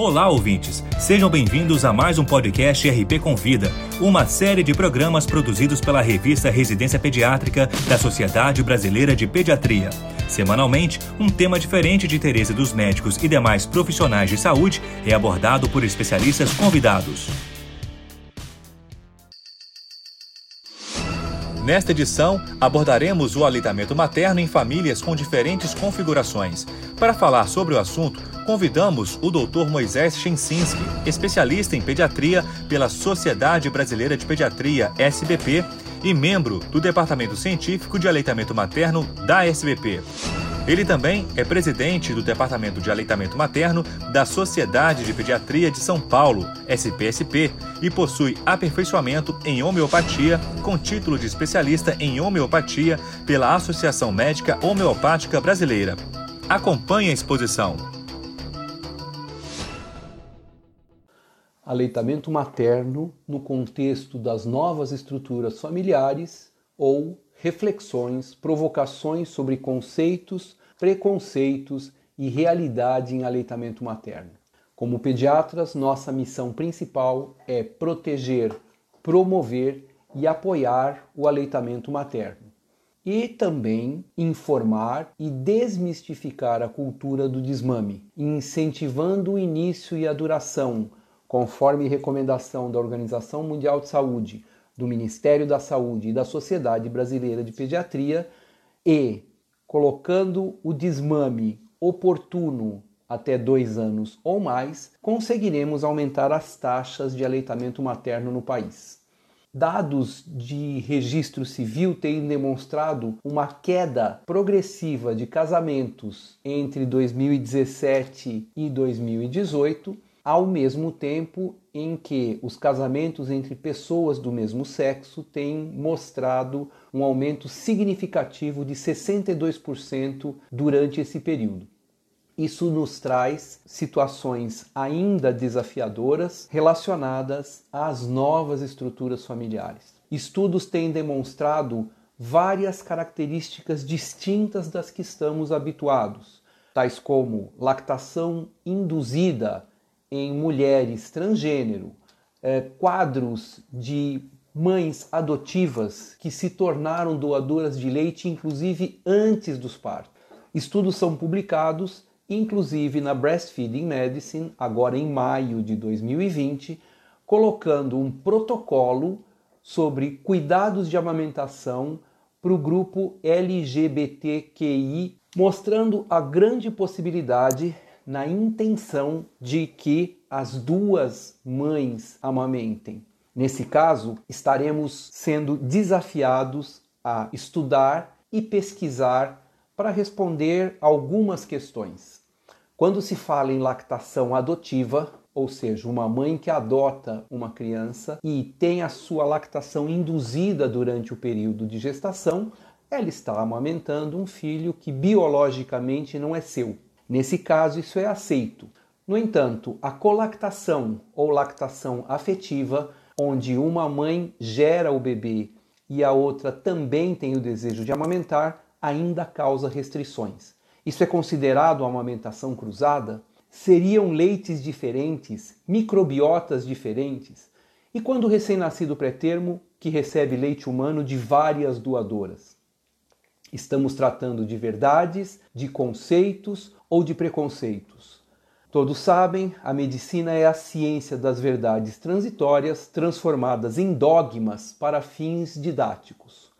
Olá, ouvintes! Sejam bem-vindos a mais um podcast RP Convida, uma série de programas produzidos pela revista Residência Pediátrica da Sociedade Brasileira de Pediatria. Semanalmente, um tema diferente de interesse dos médicos e demais profissionais de saúde é abordado por especialistas convidados. Nesta edição, abordaremos o aleitamento materno em famílias com diferentes configurações. Para falar sobre o assunto, convidamos o Dr. Moisés Chensinski, especialista em pediatria pela Sociedade Brasileira de Pediatria, SBP, e membro do Departamento Científico de Aleitamento Materno da SBP. Ele também é presidente do Departamento de Aleitamento Materno da Sociedade de Pediatria de São Paulo, SPSP, e possui aperfeiçoamento em homeopatia com título de especialista em homeopatia pela Associação Médica Homeopática Brasileira. Acompanhe a exposição. Aleitamento materno no contexto das novas estruturas familiares ou reflexões, provocações sobre conceitos, preconceitos e realidade em aleitamento materno. Como pediatras, nossa missão principal é proteger, promover e apoiar o aleitamento materno. E também informar e desmistificar a cultura do desmame, incentivando o início e a duração, conforme recomendação da Organização Mundial de Saúde, do Ministério da Saúde e da Sociedade Brasileira de Pediatria e colocando o desmame oportuno até dois anos ou mais, conseguiremos aumentar as taxas de aleitamento materno no país. Dados de registro civil têm demonstrado uma queda progressiva de casamentos entre 2017 e 2018 ao mesmo tempo em que os casamentos entre pessoas do mesmo sexo têm mostrado um aumento significativo de 62% durante esse período. Isso nos traz situações ainda desafiadoras relacionadas às novas estruturas familiares. Estudos têm demonstrado várias características distintas das que estamos habituados, tais como lactação induzida, em mulheres transgênero, é, quadros de mães adotivas que se tornaram doadoras de leite, inclusive antes dos partos. Estudos são publicados, inclusive na Breastfeeding Medicine, agora em maio de 2020, colocando um protocolo sobre cuidados de amamentação para o grupo LGBTQI, mostrando a grande possibilidade na intenção de que as duas mães amamentem. Nesse caso, estaremos sendo desafiados a estudar e pesquisar para responder algumas questões. Quando se fala em lactação adotiva, ou seja, uma mãe que adota uma criança e tem a sua lactação induzida durante o período de gestação, ela está amamentando um filho que biologicamente não é seu, Nesse caso, isso é aceito. No entanto, a colactação ou lactação afetiva, onde uma mãe gera o bebê e a outra também tem o desejo de amamentar, ainda causa restrições. Isso é considerado amamentação cruzada? Seriam leites diferentes, microbiotas diferentes? E quando o recém-nascido pré-termo que recebe leite humano de várias doadoras? Estamos tratando de verdades, de conceitos ou de preconceitos. Todos sabem, a medicina é a ciência das verdades transitórias transformadas em dogmas para fins didáticos.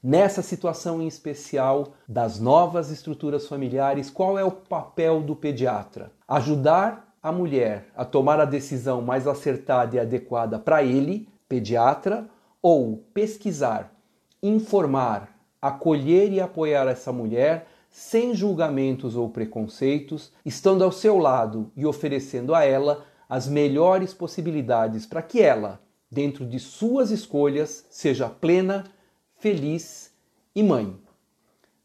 Nessa situação em especial das novas estruturas familiares, qual é o papel do pediatra? Ajudar a mulher a tomar a decisão mais acertada e adequada para ele, pediatra, ou pesquisar, informar, acolher e apoiar essa mulher sem julgamentos ou preconceitos, estando ao seu lado e oferecendo a ela as melhores possibilidades para que ela, dentro de suas escolhas, seja plena, feliz e mãe.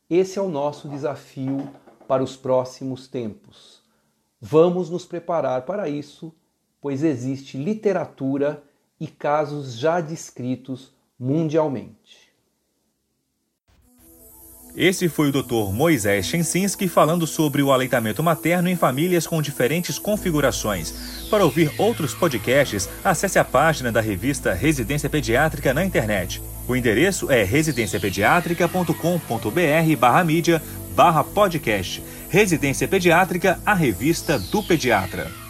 Esse é o nosso desafio para os próximos tempos. Vamos nos preparar para isso, pois existe literatura e casos já descritos mundialmente. Esse foi o Dr. Moisés Chensinski falando sobre o aleitamento materno em famílias com diferentes configurações. Para ouvir outros podcasts, acesse a página da revista Residência Pediátrica na internet. O endereço é residenciapediatrica.com.br barra mídia barra podcast. Residência Pediátrica, a revista do pediatra.